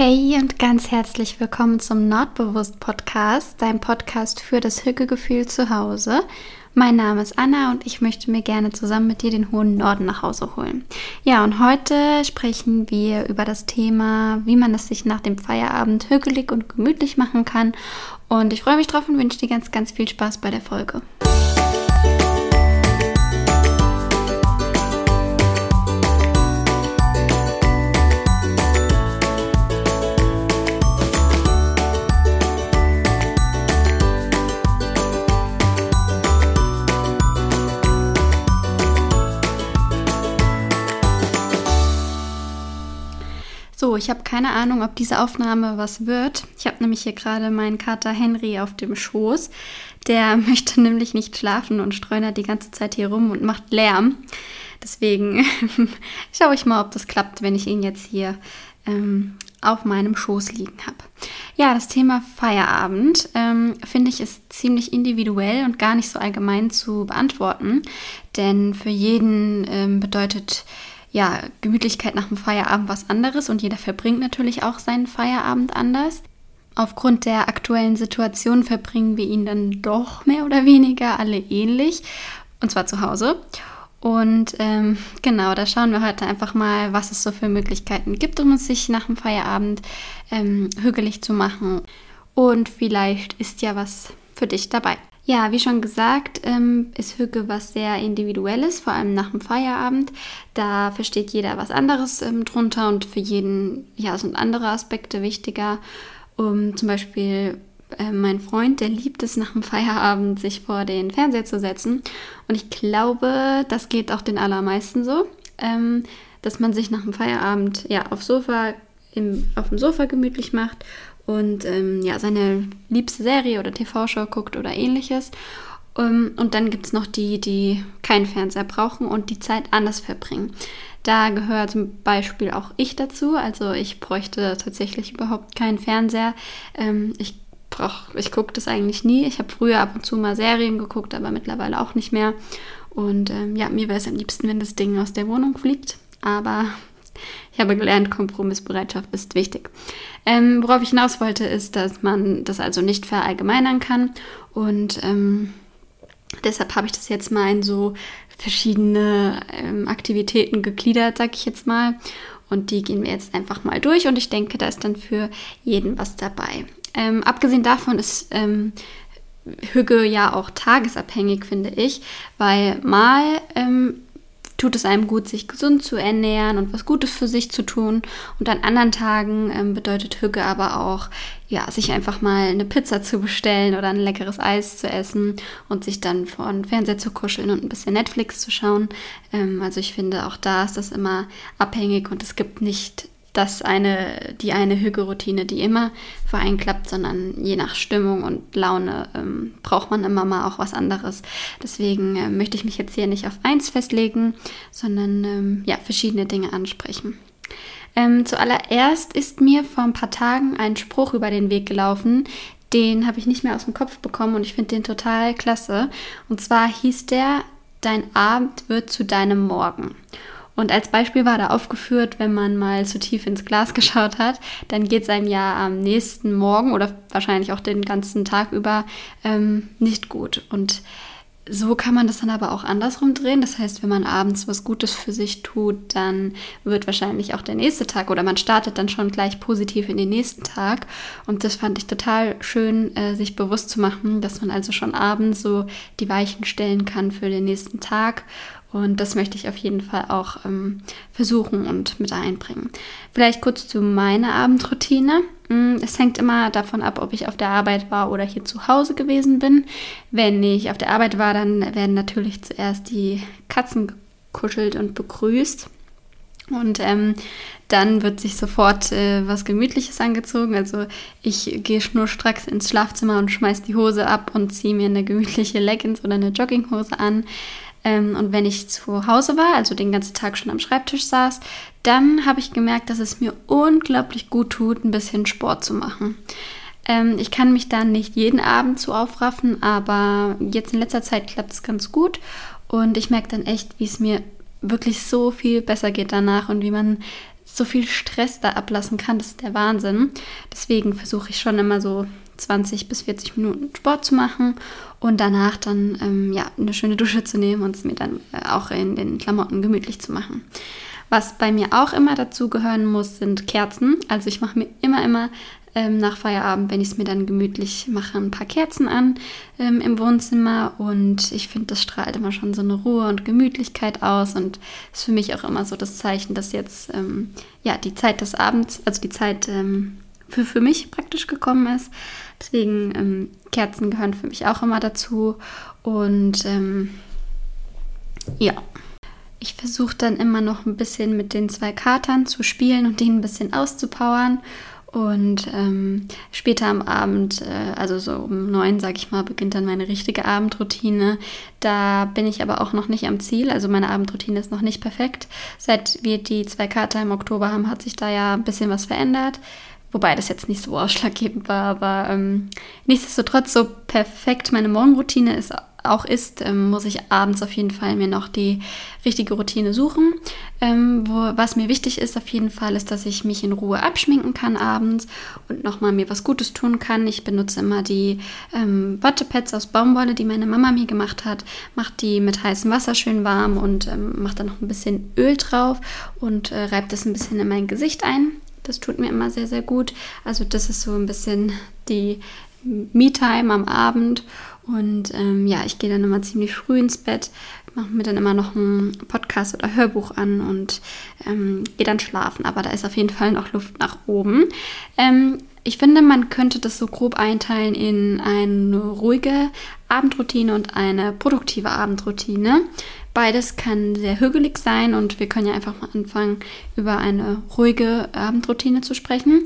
Hey und ganz herzlich willkommen zum Nordbewusst Podcast, dein Podcast für das Hückegefühl zu Hause. Mein Name ist Anna und ich möchte mir gerne zusammen mit dir den hohen Norden nach Hause holen. Ja, und heute sprechen wir über das Thema, wie man es sich nach dem Feierabend hügelig und gemütlich machen kann. Und ich freue mich drauf und wünsche dir ganz, ganz viel Spaß bei der Folge. So, ich habe keine Ahnung, ob diese Aufnahme was wird. Ich habe nämlich hier gerade meinen Kater Henry auf dem Schoß. Der möchte nämlich nicht schlafen und streunert die ganze Zeit hier rum und macht Lärm. Deswegen schaue ich mal, ob das klappt, wenn ich ihn jetzt hier ähm, auf meinem Schoß liegen habe. Ja, das Thema Feierabend ähm, finde ich ist ziemlich individuell und gar nicht so allgemein zu beantworten, denn für jeden ähm, bedeutet ja, Gemütlichkeit nach dem Feierabend was anderes und jeder verbringt natürlich auch seinen Feierabend anders. Aufgrund der aktuellen Situation verbringen wir ihn dann doch mehr oder weniger alle ähnlich und zwar zu Hause. Und ähm, genau, da schauen wir heute einfach mal, was es so für Möglichkeiten gibt, um es sich nach dem Feierabend ähm, hügelig zu machen. Und vielleicht ist ja was für dich dabei. Ja, wie schon gesagt, ähm, ist Hücke was sehr Individuelles, vor allem nach dem Feierabend. Da versteht jeder was anderes ähm, drunter und für jeden ja, sind andere Aspekte wichtiger. Um, zum Beispiel äh, mein Freund, der liebt es nach dem Feierabend, sich vor den Fernseher zu setzen. Und ich glaube, das geht auch den allermeisten so, ähm, dass man sich nach dem Feierabend ja aufs Sofa, im, auf dem Sofa gemütlich macht und ähm, ja, seine liebste Serie oder TV-Show guckt oder ähnliches. Um, ähm, und dann gibt es noch die, die keinen Fernseher brauchen und die Zeit anders verbringen. Da gehört zum Beispiel auch ich dazu. Also ich bräuchte tatsächlich überhaupt keinen Fernseher. Ähm, ich brauch, ich gucke das eigentlich nie. Ich habe früher ab und zu mal Serien geguckt, aber mittlerweile auch nicht mehr. Und ähm, ja, mir wäre es am liebsten, wenn das Ding aus der Wohnung fliegt. Aber ich habe gelernt, Kompromissbereitschaft ist wichtig. Ähm, worauf ich hinaus wollte, ist, dass man das also nicht verallgemeinern kann. Und ähm, deshalb habe ich das jetzt mal in so verschiedene ähm, Aktivitäten gegliedert, sag ich jetzt mal. Und die gehen wir jetzt einfach mal durch. Und ich denke, da ist dann für jeden was dabei. Ähm, abgesehen davon ist ähm, Hüge ja auch tagesabhängig, finde ich, weil mal ähm, tut es einem gut, sich gesund zu ernähren und was Gutes für sich zu tun. Und an anderen Tagen ähm, bedeutet Hücke aber auch, ja, sich einfach mal eine Pizza zu bestellen oder ein leckeres Eis zu essen und sich dann vor den Fernseher zu kuscheln und ein bisschen Netflix zu schauen. Ähm, also ich finde, auch da ist das immer abhängig und es gibt nicht das eine, die eine Hügelroutine, die immer für einen klappt, sondern je nach Stimmung und Laune ähm, braucht man immer mal auch was anderes. Deswegen äh, möchte ich mich jetzt hier nicht auf eins festlegen, sondern ähm, ja, verschiedene Dinge ansprechen. Ähm, zuallererst ist mir vor ein paar Tagen ein Spruch über den Weg gelaufen, den habe ich nicht mehr aus dem Kopf bekommen und ich finde den total klasse. Und zwar hieß der, dein Abend wird zu deinem Morgen. Und als Beispiel war da aufgeführt, wenn man mal zu tief ins Glas geschaut hat, dann geht es einem ja am nächsten Morgen oder wahrscheinlich auch den ganzen Tag über ähm, nicht gut. Und so kann man das dann aber auch andersrum drehen. Das heißt, wenn man abends was Gutes für sich tut, dann wird wahrscheinlich auch der nächste Tag oder man startet dann schon gleich positiv in den nächsten Tag. Und das fand ich total schön, äh, sich bewusst zu machen, dass man also schon abends so die Weichen stellen kann für den nächsten Tag und das möchte ich auf jeden Fall auch ähm, versuchen und mit einbringen. Vielleicht kurz zu meiner Abendroutine. Mm, es hängt immer davon ab, ob ich auf der Arbeit war oder hier zu Hause gewesen bin. Wenn ich auf der Arbeit war, dann werden natürlich zuerst die Katzen gekuschelt und begrüßt. Und ähm, dann wird sich sofort äh, was Gemütliches angezogen. Also ich gehe schnurstracks ins Schlafzimmer und schmeiß die Hose ab und ziehe mir eine gemütliche Leggings oder eine Jogginghose an. Ähm, und wenn ich zu Hause war, also den ganzen Tag schon am Schreibtisch saß, dann habe ich gemerkt, dass es mir unglaublich gut tut, ein bisschen Sport zu machen. Ähm, ich kann mich dann nicht jeden Abend zu aufraffen, aber jetzt in letzter Zeit klappt es ganz gut und ich merke dann echt, wie es mir wirklich so viel besser geht danach und wie man so viel Stress da ablassen kann. Das ist der Wahnsinn. Deswegen versuche ich schon immer so 20 bis 40 Minuten Sport zu machen und danach dann ähm, ja, eine schöne Dusche zu nehmen und es mir dann äh, auch in den Klamotten gemütlich zu machen. Was bei mir auch immer dazu gehören muss, sind Kerzen. Also ich mache mir immer, immer ähm, nach Feierabend, wenn ich es mir dann gemütlich mache, ein paar Kerzen an ähm, im Wohnzimmer. Und ich finde, das strahlt immer schon so eine Ruhe und Gemütlichkeit aus. Und ist für mich auch immer so das Zeichen, dass jetzt ähm, ja die Zeit des Abends, also die Zeit ähm, für, für mich praktisch gekommen ist. Deswegen ähm, Kerzen gehören für mich auch immer dazu. Und ähm, ja. Ich versuche dann immer noch ein bisschen mit den zwei Katern zu spielen und den ein bisschen auszupowern. Und ähm, später am Abend, äh, also so um neun, sag ich mal, beginnt dann meine richtige Abendroutine. Da bin ich aber auch noch nicht am Ziel. Also meine Abendroutine ist noch nicht perfekt. Seit wir die zwei Kater im Oktober haben, hat sich da ja ein bisschen was verändert. Wobei das jetzt nicht so ausschlaggebend war, aber ähm, nichtsdestotrotz so perfekt meine Morgenroutine ist auch ist, ähm, muss ich abends auf jeden Fall mir noch die richtige Routine suchen. Ähm, wo, was mir wichtig ist auf jeden Fall, ist, dass ich mich in Ruhe abschminken kann abends und nochmal mir was Gutes tun kann. Ich benutze immer die ähm, Wattepads aus Baumwolle, die meine Mama mir gemacht hat, mache die mit heißem Wasser schön warm und ähm, mache dann noch ein bisschen Öl drauf und äh, reibe das ein bisschen in mein Gesicht ein. Das tut mir immer sehr, sehr gut. Also das ist so ein bisschen die Me-Time am Abend. Und ähm, ja, ich gehe dann immer ziemlich früh ins Bett, mache mir dann immer noch einen Podcast oder Hörbuch an und ähm, gehe dann schlafen. Aber da ist auf jeden Fall noch Luft nach oben. Ähm, ich finde, man könnte das so grob einteilen in eine ruhige Abendroutine und eine produktive Abendroutine. Beides kann sehr hügelig sein und wir können ja einfach mal anfangen, über eine ruhige Abendroutine zu sprechen.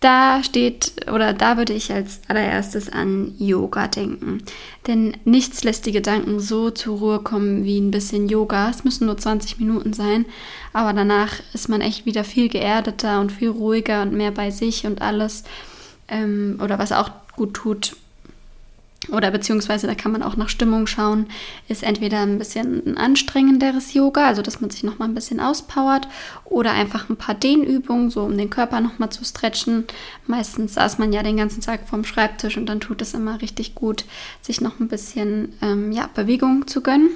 Da steht oder da würde ich als allererstes an Yoga denken. Denn nichts lässt die Gedanken so zur Ruhe kommen wie ein bisschen Yoga. Es müssen nur 20 Minuten sein, aber danach ist man echt wieder viel geerdeter und viel ruhiger und mehr bei sich und alles. Ähm, oder was auch gut tut, oder beziehungsweise da kann man auch nach Stimmung schauen, ist entweder ein bisschen ein anstrengenderes Yoga, also dass man sich nochmal ein bisschen auspowert, oder einfach ein paar Dehnübungen, so um den Körper nochmal zu stretchen. Meistens saß man ja den ganzen Tag vorm Schreibtisch und dann tut es immer richtig gut, sich noch ein bisschen ähm, ja, Bewegung zu gönnen.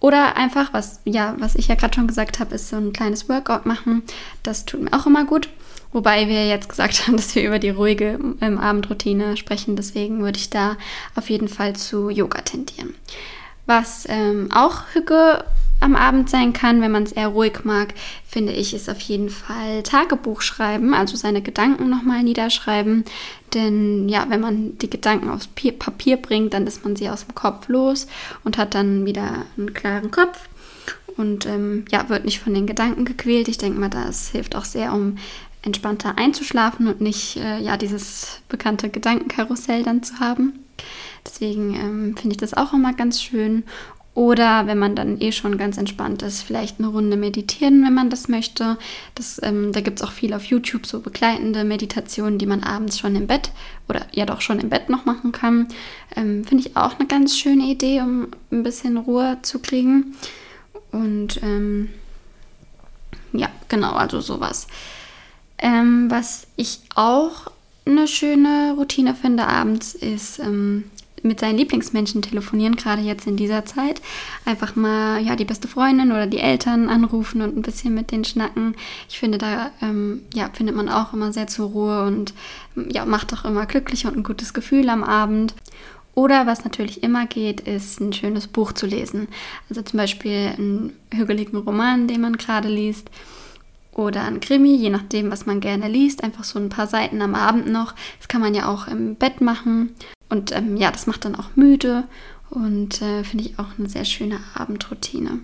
Oder einfach, was, ja, was ich ja gerade schon gesagt habe, ist so ein kleines Workout machen. Das tut mir auch immer gut. Wobei wir jetzt gesagt haben, dass wir über die ruhige ähm, Abendroutine sprechen. Deswegen würde ich da auf jeden Fall zu Yoga tendieren. Was ähm, auch Hücke am Abend sein kann, wenn man es eher ruhig mag, finde ich, ist auf jeden Fall Tagebuch schreiben, also seine Gedanken nochmal niederschreiben. Denn ja, wenn man die Gedanken aufs Papier bringt, dann ist man sie aus dem Kopf los und hat dann wieder einen klaren Kopf und ähm, ja, wird nicht von den Gedanken gequält. Ich denke mal, das hilft auch sehr, um entspannter einzuschlafen und nicht äh, ja dieses bekannte Gedankenkarussell dann zu haben. Deswegen ähm, finde ich das auch immer ganz schön. Oder wenn man dann eh schon ganz entspannt ist, vielleicht eine Runde meditieren, wenn man das möchte. Das, ähm, da gibt es auch viel auf YouTube, so begleitende Meditationen, die man abends schon im Bett oder ja doch schon im Bett noch machen kann. Ähm, Finde ich auch eine ganz schöne Idee, um ein bisschen Ruhe zu kriegen. Und ähm, ja, genau, also sowas. Ähm, was ich auch eine schöne Routine finde abends, ist ähm, mit seinen Lieblingsmenschen telefonieren, gerade jetzt in dieser Zeit. Einfach mal ja, die beste Freundin oder die Eltern anrufen und ein bisschen mit denen schnacken. Ich finde, da ähm, ja, findet man auch immer sehr zur Ruhe und ja, macht auch immer glücklich und ein gutes Gefühl am Abend. Oder was natürlich immer geht, ist ein schönes Buch zu lesen. Also zum Beispiel einen hügeligen Roman, den man gerade liest oder ein Krimi, je nachdem, was man gerne liest. Einfach so ein paar Seiten am Abend noch. Das kann man ja auch im Bett machen. Und ähm, ja, das macht dann auch müde und äh, finde ich auch eine sehr schöne Abendroutine.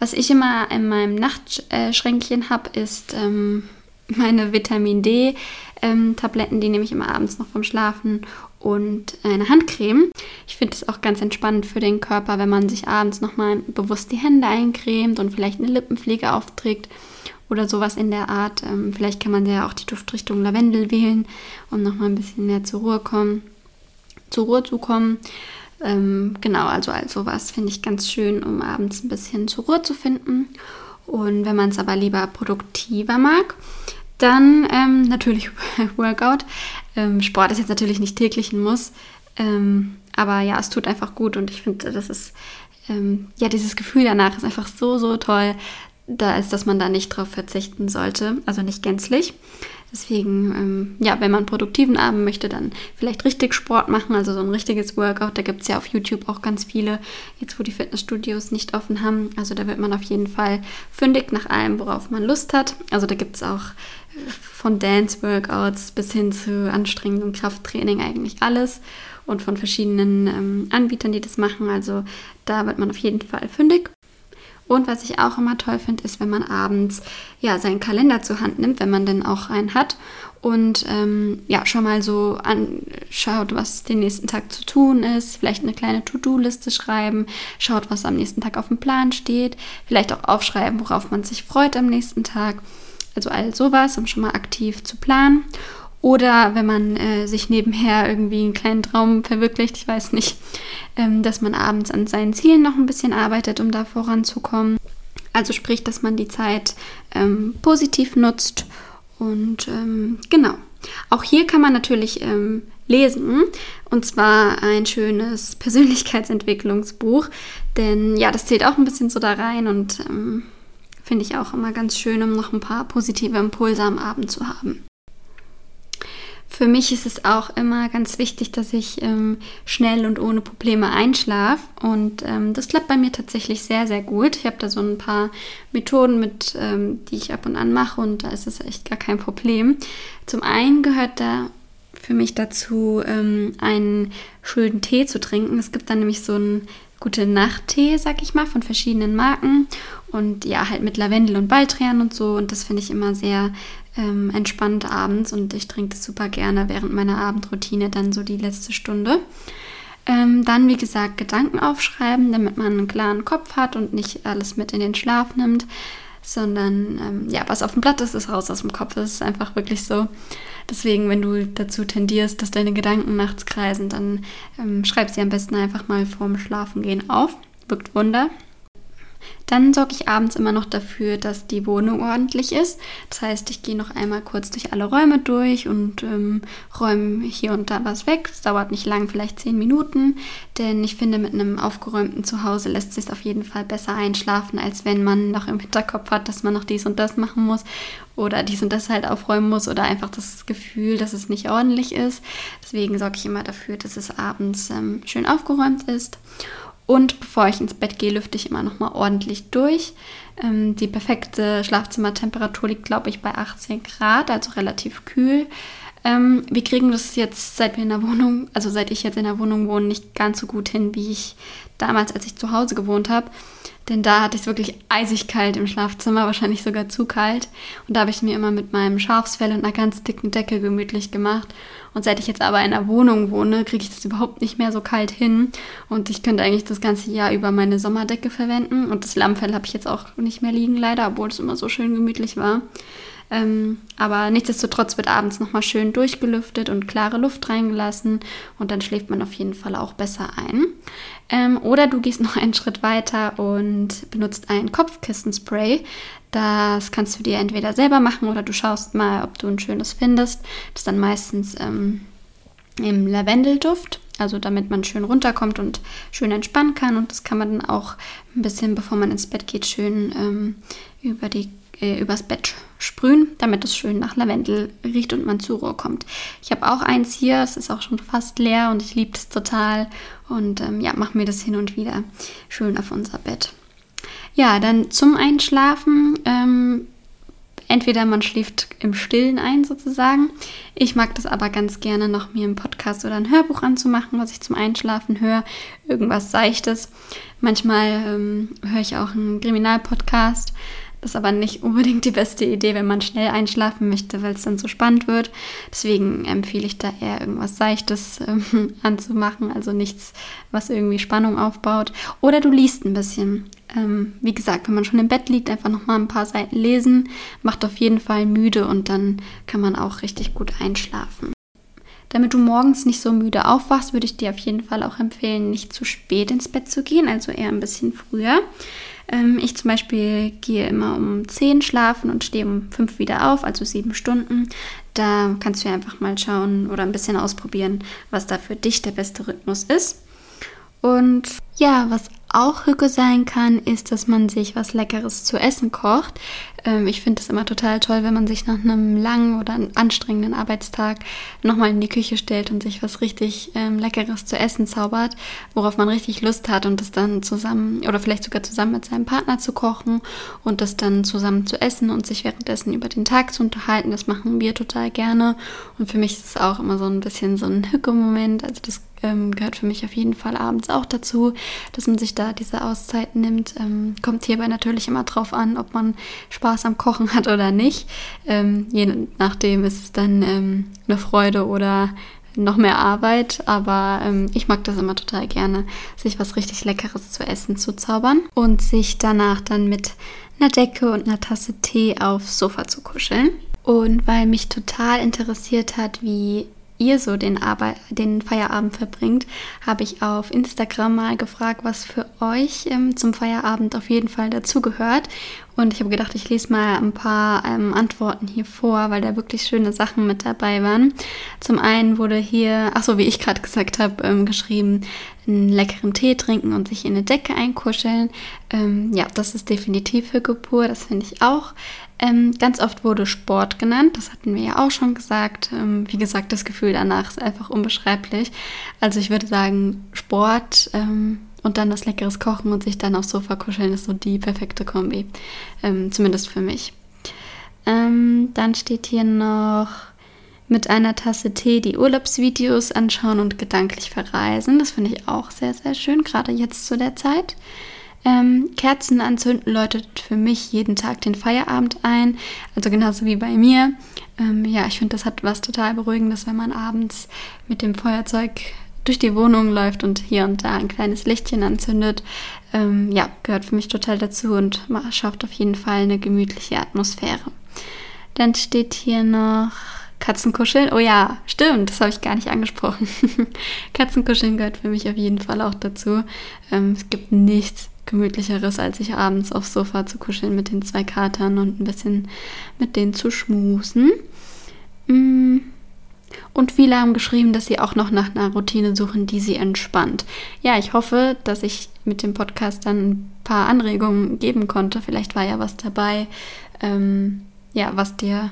Was ich immer in meinem Nachtschränkchen habe, ist ähm, meine Vitamin D-Tabletten. Ähm, die nehme ich immer abends noch vom Schlafen und eine Handcreme. Ich finde es auch ganz entspannend für den Körper, wenn man sich abends nochmal bewusst die Hände eincremt und vielleicht eine Lippenpflege aufträgt oder sowas in der Art. Ähm, vielleicht kann man ja auch die Duftrichtung Lavendel wählen, um nochmal ein bisschen mehr zur Ruhe kommen, zur Ruhe zu kommen. Ähm, genau, also all sowas finde ich ganz schön, um abends ein bisschen zur Ruhe zu finden. Und wenn man es aber lieber produktiver mag, dann ähm, natürlich Workout. Ähm, Sport ist jetzt natürlich nicht täglich ein Muss, ähm, aber ja, es tut einfach gut und ich finde, das ist ähm, ja dieses Gefühl danach ist einfach so so toll, da ist, dass man da nicht drauf verzichten sollte, also nicht gänzlich. Deswegen, ähm, ja, wenn man produktiven Abend möchte, dann vielleicht richtig Sport machen, also so ein richtiges Workout. Da gibt es ja auf YouTube auch ganz viele, jetzt wo die Fitnessstudios nicht offen haben. Also da wird man auf jeden Fall fündig nach allem, worauf man Lust hat. Also da gibt es auch äh, von Dance-Workouts bis hin zu anstrengendem Krafttraining eigentlich alles und von verschiedenen ähm, Anbietern, die das machen. Also da wird man auf jeden Fall fündig. Und was ich auch immer toll finde, ist, wenn man abends ja seinen Kalender zur Hand nimmt, wenn man denn auch einen hat und ähm, ja schon mal so anschaut, was den nächsten Tag zu tun ist, vielleicht eine kleine To-Do-Liste schreiben, schaut, was am nächsten Tag auf dem Plan steht, vielleicht auch aufschreiben, worauf man sich freut am nächsten Tag. Also all sowas, um schon mal aktiv zu planen. Oder wenn man äh, sich nebenher irgendwie einen kleinen Traum verwirklicht, ich weiß nicht, ähm, dass man abends an seinen Zielen noch ein bisschen arbeitet, um da voranzukommen. Also sprich, dass man die Zeit ähm, positiv nutzt. Und ähm, genau. Auch hier kann man natürlich ähm, lesen. Und zwar ein schönes Persönlichkeitsentwicklungsbuch. Denn ja, das zählt auch ein bisschen so da rein und ähm, finde ich auch immer ganz schön, um noch ein paar positive Impulse am Abend zu haben. Für mich ist es auch immer ganz wichtig, dass ich ähm, schnell und ohne Probleme einschlafe. Und ähm, das klappt bei mir tatsächlich sehr, sehr gut. Ich habe da so ein paar Methoden mit, ähm, die ich ab und an mache und da ist es echt gar kein Problem. Zum einen gehört da für mich dazu, ähm, einen schönen Tee zu trinken. Es gibt da nämlich so einen gute Nachttee, sag ich mal, von verschiedenen Marken. Und ja, halt mit Lavendel und Baldrian und so. Und das finde ich immer sehr ähm, entspannt abends und ich trinke das super gerne während meiner Abendroutine dann so die letzte Stunde. Ähm, dann, wie gesagt, Gedanken aufschreiben, damit man einen klaren Kopf hat und nicht alles mit in den Schlaf nimmt, sondern ähm, ja, was auf dem Blatt ist, ist raus aus dem Kopf. Das ist einfach wirklich so. Deswegen, wenn du dazu tendierst, dass deine Gedanken nachts kreisen, dann ähm, schreib sie am besten einfach mal vorm Schlafengehen auf. Wirkt Wunder. Dann sorge ich abends immer noch dafür, dass die Wohnung ordentlich ist. Das heißt, ich gehe noch einmal kurz durch alle Räume durch und ähm, räume hier und da was weg. Es dauert nicht lang, vielleicht zehn Minuten, denn ich finde, mit einem aufgeräumten Zuhause lässt sich auf jeden Fall besser einschlafen, als wenn man noch im Hinterkopf hat, dass man noch dies und das machen muss oder dies und das halt aufräumen muss oder einfach das Gefühl, dass es nicht ordentlich ist. Deswegen sorge ich immer dafür, dass es abends ähm, schön aufgeräumt ist. Und bevor ich ins Bett gehe, lüfte ich immer noch mal ordentlich durch. Ähm, die perfekte Schlafzimmertemperatur liegt, glaube ich, bei 18 Grad, also relativ kühl. Ähm, wir kriegen das jetzt, seit wir in der Wohnung, also seit ich jetzt in der Wohnung wohne, nicht ganz so gut hin, wie ich damals, als ich zu Hause gewohnt habe. Denn da hatte ich es wirklich eisig kalt im Schlafzimmer, wahrscheinlich sogar zu kalt. Und da habe ich mir immer mit meinem Schafsfell und einer ganz dicken Decke gemütlich gemacht. Und seit ich jetzt aber in einer Wohnung wohne, kriege ich das überhaupt nicht mehr so kalt hin. Und ich könnte eigentlich das ganze Jahr über meine Sommerdecke verwenden. Und das Lammfell habe ich jetzt auch nicht mehr liegen, leider, obwohl es immer so schön gemütlich war. Ähm, aber nichtsdestotrotz wird abends nochmal schön durchgelüftet und klare Luft reingelassen und dann schläft man auf jeden Fall auch besser ein. Ähm, oder du gehst noch einen Schritt weiter und benutzt ein Kopfkissenspray. Das kannst du dir entweder selber machen oder du schaust mal, ob du ein schönes findest. Das ist dann meistens ähm, im Lavendelduft. Also damit man schön runterkommt und schön entspannen kann. Und das kann man dann auch ein bisschen, bevor man ins Bett geht, schön ähm, über die äh, übers Bett sprühen, damit es schön nach Lavendel riecht und man zur Ruhe kommt. Ich habe auch eins hier, es ist auch schon fast leer und ich liebe es total und ähm, ja, mache mir das hin und wieder schön auf unser Bett. Ja, dann zum Einschlafen. Ähm, entweder man schläft im Stillen ein sozusagen. Ich mag das aber ganz gerne noch mir einen Podcast oder ein Hörbuch anzumachen, was ich zum Einschlafen höre. Irgendwas Seichtes. Manchmal ähm, höre ich auch einen Kriminalpodcast. Das ist aber nicht unbedingt die beste Idee, wenn man schnell einschlafen möchte, weil es dann so spannend wird. Deswegen empfehle ich da eher irgendwas Seichtes ähm, anzumachen, also nichts, was irgendwie Spannung aufbaut. Oder du liest ein bisschen. Ähm, wie gesagt, wenn man schon im Bett liegt, einfach nochmal ein paar Seiten lesen, macht auf jeden Fall müde und dann kann man auch richtig gut einschlafen. Damit du morgens nicht so müde aufwachst, würde ich dir auf jeden Fall auch empfehlen, nicht zu spät ins Bett zu gehen, also eher ein bisschen früher. Ähm, ich zum Beispiel gehe immer um 10 schlafen und stehe um 5 wieder auf, also 7 Stunden. Da kannst du einfach mal schauen oder ein bisschen ausprobieren, was da für dich der beste Rhythmus ist. Und ja, was auch Hücke sein kann, ist, dass man sich was Leckeres zu essen kocht. Ähm, ich finde es immer total toll, wenn man sich nach einem langen oder anstrengenden Arbeitstag nochmal in die Küche stellt und sich was richtig ähm, Leckeres zu essen zaubert, worauf man richtig Lust hat und das dann zusammen oder vielleicht sogar zusammen mit seinem Partner zu kochen und das dann zusammen zu essen und sich währenddessen über den Tag zu unterhalten. Das machen wir total gerne und für mich ist es auch immer so ein bisschen so ein Hücke-Moment. Also das ähm, gehört für mich auf jeden Fall abends auch dazu, dass man sich da diese Auszeit nimmt. Ähm, kommt hierbei natürlich immer drauf an, ob man Spaß am Kochen hat oder nicht. Ähm, je nachdem ist es dann ähm, eine Freude oder noch mehr Arbeit, aber ähm, ich mag das immer total gerne, sich was richtig Leckeres zu essen zu zaubern und sich danach dann mit einer Decke und einer Tasse Tee aufs Sofa zu kuscheln. Und weil mich total interessiert hat, wie ihr so den, Arbeit, den Feierabend verbringt, habe ich auf Instagram mal gefragt, was für euch ähm, zum Feierabend auf jeden Fall dazugehört. Und ich habe gedacht, ich lese mal ein paar ähm, Antworten hier vor, weil da wirklich schöne Sachen mit dabei waren. Zum einen wurde hier, ach so, wie ich gerade gesagt habe, ähm, geschrieben, einen leckeren Tee trinken und sich in eine Decke einkuscheln. Ähm, ja, das ist definitiv für Geburt, das finde ich auch. Ähm, ganz oft wurde Sport genannt, das hatten wir ja auch schon gesagt. Ähm, wie gesagt, das Gefühl danach ist einfach unbeschreiblich. Also ich würde sagen, Sport ähm, und dann das leckeres Kochen und sich dann aufs Sofa kuscheln ist so die perfekte Kombi. Ähm, zumindest für mich. Ähm, dann steht hier noch mit einer Tasse Tee die Urlaubsvideos anschauen und gedanklich verreisen. Das finde ich auch sehr, sehr schön, gerade jetzt zu der Zeit. Ähm, Kerzen anzünden läutet für mich jeden Tag den Feierabend ein, also genauso wie bei mir. Ähm, ja, ich finde, das hat was total Beruhigendes, wenn man abends mit dem Feuerzeug durch die Wohnung läuft und hier und da ein kleines Lichtchen anzündet. Ähm, ja, gehört für mich total dazu und schafft auf jeden Fall eine gemütliche Atmosphäre. Dann steht hier noch Katzenkuscheln. Oh ja, stimmt, das habe ich gar nicht angesprochen. Katzenkuscheln gehört für mich auf jeden Fall auch dazu. Ähm, es gibt nichts gemütlicheres, als sich abends aufs Sofa zu kuscheln mit den zwei Katern und ein bisschen mit denen zu schmusen. Mm. Und viele haben geschrieben, dass sie auch noch nach einer Routine suchen, die sie entspannt. Ja, ich hoffe, dass ich mit dem Podcast dann ein paar Anregungen geben konnte. Vielleicht war ja was dabei, ähm, ja, was dir,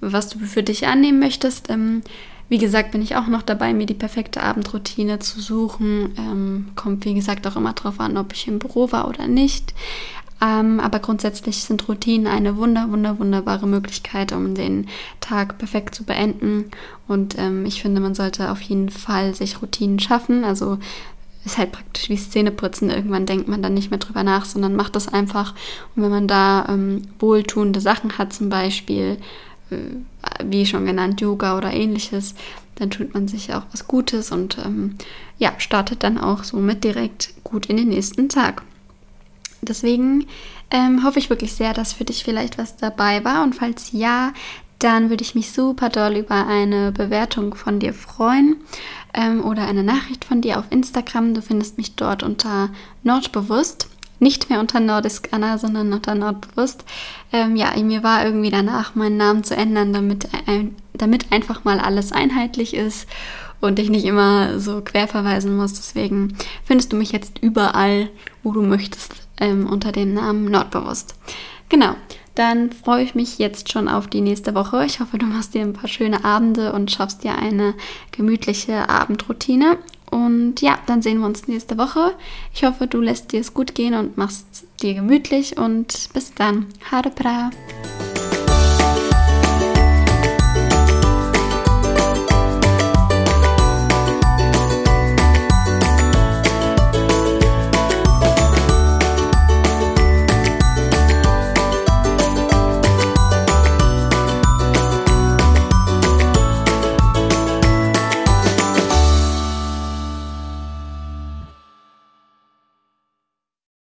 was du für dich annehmen möchtest. Ähm, wie gesagt, bin ich auch noch dabei, mir die perfekte Abendroutine zu suchen. Ähm, kommt, wie gesagt, auch immer darauf an, ob ich im Büro war oder nicht. Ähm, aber grundsätzlich sind Routinen eine wunder, wunder, wunderbare Möglichkeit, um den Tag perfekt zu beenden. Und ähm, ich finde, man sollte auf jeden Fall sich Routinen schaffen. Also ist halt praktisch wie Zähneputzen. Irgendwann denkt man dann nicht mehr drüber nach, sondern macht das einfach. Und wenn man da ähm, wohltuende Sachen hat, zum Beispiel äh, wie schon genannt, Yoga oder ähnliches, dann tut man sich auch was Gutes und ähm, ja, startet dann auch somit direkt gut in den nächsten Tag. Deswegen ähm, hoffe ich wirklich sehr, dass für dich vielleicht was dabei war und falls ja, dann würde ich mich super doll über eine Bewertung von dir freuen ähm, oder eine Nachricht von dir auf Instagram. Du findest mich dort unter Nordbewusst nicht mehr unter Nordisk Anna, sondern unter Nordbewusst. Ähm, ja, mir war irgendwie danach, meinen Namen zu ändern, damit, äh, damit einfach mal alles einheitlich ist und ich nicht immer so quer verweisen muss. Deswegen findest du mich jetzt überall, wo du möchtest, ähm, unter dem Namen Nordbewusst. Genau. Dann freue ich mich jetzt schon auf die nächste Woche. Ich hoffe, du machst dir ein paar schöne Abende und schaffst dir eine gemütliche Abendroutine. Und ja, dann sehen wir uns nächste Woche. Ich hoffe, du lässt dir es gut gehen und machst dir gemütlich und bis dann. Hare Bra.